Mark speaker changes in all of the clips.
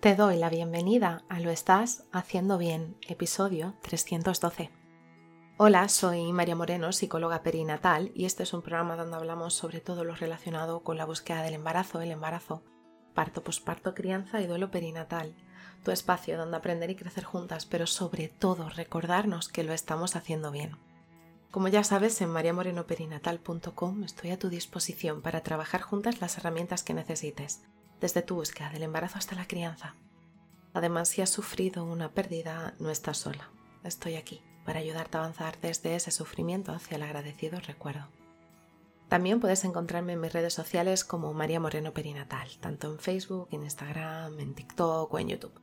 Speaker 1: Te doy la bienvenida a Lo Estás Haciendo Bien, episodio 312. Hola, soy María Moreno, psicóloga perinatal, y este es un programa donde hablamos sobre todo lo relacionado con la búsqueda del embarazo, el embarazo, parto, posparto, crianza y duelo perinatal. Tu espacio donde aprender y crecer juntas, pero sobre todo recordarnos que lo estamos haciendo bien. Como ya sabes, en mariamorenoperinatal.com estoy a tu disposición para trabajar juntas las herramientas que necesites desde tu búsqueda del embarazo hasta la crianza. Además, si has sufrido una pérdida, no estás sola. Estoy aquí para ayudarte a avanzar desde ese sufrimiento hacia el agradecido recuerdo. También puedes encontrarme en mis redes sociales como María Moreno Perinatal, tanto en Facebook, en Instagram, en TikTok o en YouTube.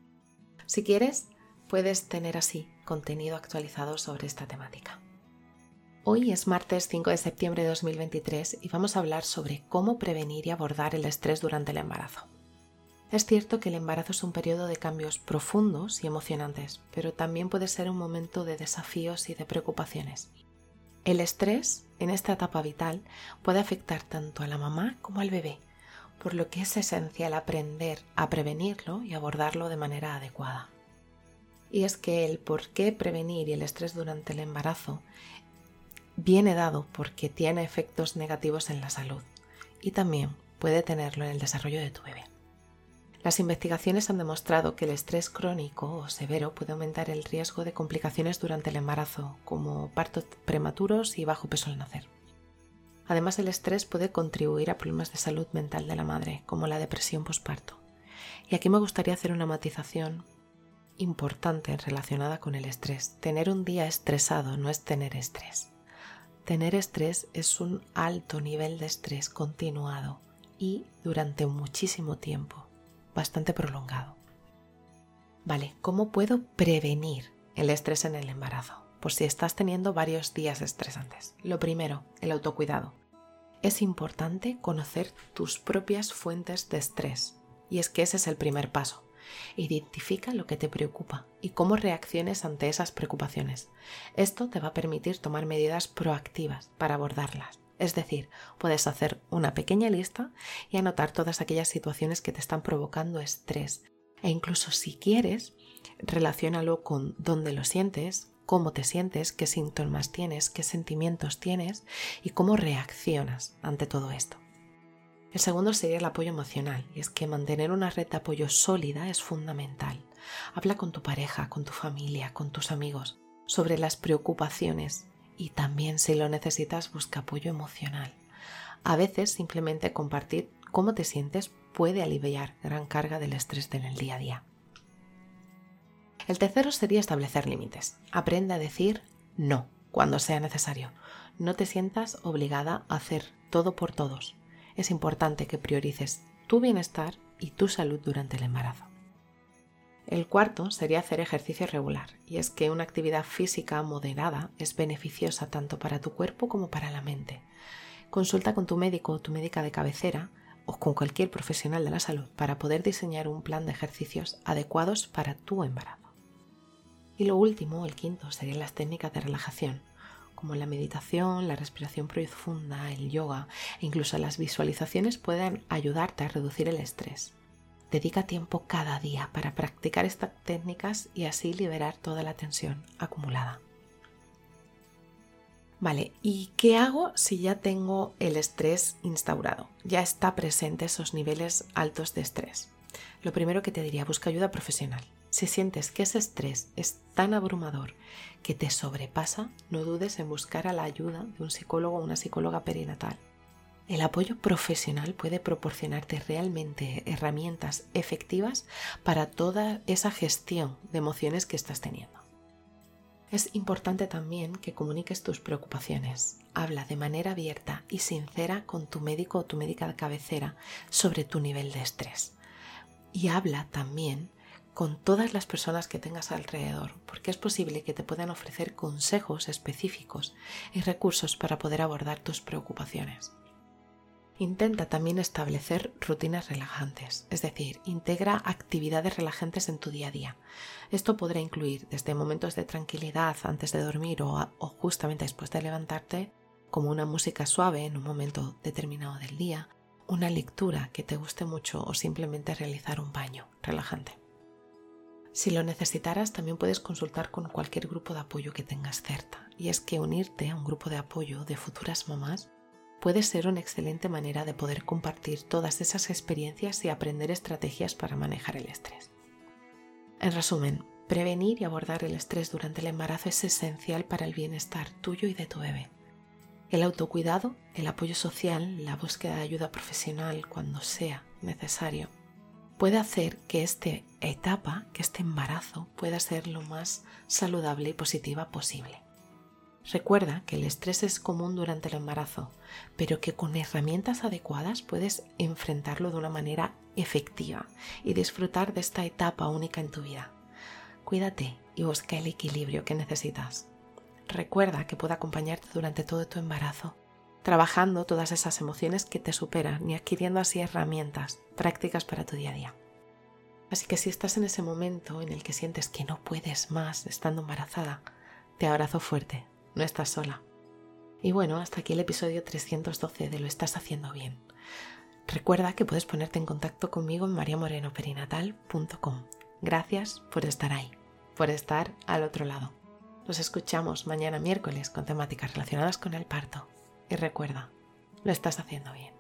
Speaker 1: Si quieres, puedes tener así contenido actualizado sobre esta temática. Hoy es martes 5 de septiembre de 2023 y vamos a hablar sobre cómo prevenir y abordar el estrés durante el embarazo. Es cierto que el embarazo es un periodo de cambios profundos y emocionantes, pero también puede ser un momento de desafíos y de preocupaciones. El estrés en esta etapa vital puede afectar tanto a la mamá como al bebé, por lo que es esencial aprender a prevenirlo y abordarlo de manera adecuada. Y es que el por qué prevenir y el estrés durante el embarazo viene dado porque tiene efectos negativos en la salud y también puede tenerlo en el desarrollo de tu bebé. Las investigaciones han demostrado que el estrés crónico o severo puede aumentar el riesgo de complicaciones durante el embarazo, como partos prematuros y bajo peso al nacer. Además, el estrés puede contribuir a problemas de salud mental de la madre, como la depresión posparto. Y aquí me gustaría hacer una matización importante relacionada con el estrés. Tener un día estresado no es tener estrés. Tener estrés es un alto nivel de estrés continuado y durante muchísimo tiempo, bastante prolongado. Vale, ¿cómo puedo prevenir el estrés en el embarazo? Por si estás teniendo varios días estresantes. Lo primero, el autocuidado. Es importante conocer tus propias fuentes de estrés. Y es que ese es el primer paso. Identifica lo que te preocupa y cómo reacciones ante esas preocupaciones. Esto te va a permitir tomar medidas proactivas para abordarlas. Es decir, puedes hacer una pequeña lista y anotar todas aquellas situaciones que te están provocando estrés. E incluso si quieres, relaciónalo con dónde lo sientes, cómo te sientes, qué síntomas tienes, qué sentimientos tienes y cómo reaccionas ante todo esto. El segundo sería el apoyo emocional, y es que mantener una red de apoyo sólida es fundamental. Habla con tu pareja, con tu familia, con tus amigos sobre las preocupaciones y también si lo necesitas busca apoyo emocional. A veces simplemente compartir cómo te sientes puede aliviar gran carga del estrés en el día a día. El tercero sería establecer límites. Aprende a decir no cuando sea necesario. No te sientas obligada a hacer todo por todos es importante que priorices tu bienestar y tu salud durante el embarazo. El cuarto sería hacer ejercicio regular, y es que una actividad física moderada es beneficiosa tanto para tu cuerpo como para la mente. Consulta con tu médico o tu médica de cabecera o con cualquier profesional de la salud para poder diseñar un plan de ejercicios adecuados para tu embarazo. Y lo último, el quinto, serían las técnicas de relajación como la meditación, la respiración profunda, el yoga e incluso las visualizaciones pueden ayudarte a reducir el estrés. Dedica tiempo cada día para practicar estas técnicas y así liberar toda la tensión acumulada. Vale, ¿y qué hago si ya tengo el estrés instaurado? Ya está presente esos niveles altos de estrés. Lo primero que te diría, busca ayuda profesional. Si sientes que ese estrés es tan abrumador que te sobrepasa, no dudes en buscar a la ayuda de un psicólogo o una psicóloga perinatal. El apoyo profesional puede proporcionarte realmente herramientas efectivas para toda esa gestión de emociones que estás teniendo. Es importante también que comuniques tus preocupaciones. Habla de manera abierta y sincera con tu médico o tu médica de cabecera sobre tu nivel de estrés. Y habla también con todas las personas que tengas alrededor, porque es posible que te puedan ofrecer consejos específicos y recursos para poder abordar tus preocupaciones. Intenta también establecer rutinas relajantes, es decir, integra actividades relajantes en tu día a día. Esto podrá incluir desde momentos de tranquilidad antes de dormir o, justamente después de levantarte, como una música suave en un momento determinado del día, una lectura que te guste mucho o simplemente realizar un baño relajante. Si lo necesitaras, también puedes consultar con cualquier grupo de apoyo que tengas cerca. Y es que unirte a un grupo de apoyo de futuras mamás puede ser una excelente manera de poder compartir todas esas experiencias y aprender estrategias para manejar el estrés. En resumen, prevenir y abordar el estrés durante el embarazo es esencial para el bienestar tuyo y de tu bebé. El autocuidado, el apoyo social, la búsqueda de ayuda profesional cuando sea necesario puede hacer que esta etapa, que este embarazo pueda ser lo más saludable y positiva posible. Recuerda que el estrés es común durante el embarazo, pero que con herramientas adecuadas puedes enfrentarlo de una manera efectiva y disfrutar de esta etapa única en tu vida. Cuídate y busca el equilibrio que necesitas. Recuerda que puedo acompañarte durante todo tu embarazo trabajando todas esas emociones que te superan y adquiriendo así herramientas prácticas para tu día a día. Así que si estás en ese momento en el que sientes que no puedes más estando embarazada, te abrazo fuerte, no estás sola. Y bueno, hasta aquí el episodio 312 de Lo estás haciendo bien. Recuerda que puedes ponerte en contacto conmigo en mariamorenoperinatal.com. Gracias por estar ahí, por estar al otro lado. Nos escuchamos mañana miércoles con temáticas relacionadas con el parto. Y recuerda, lo estás haciendo bien.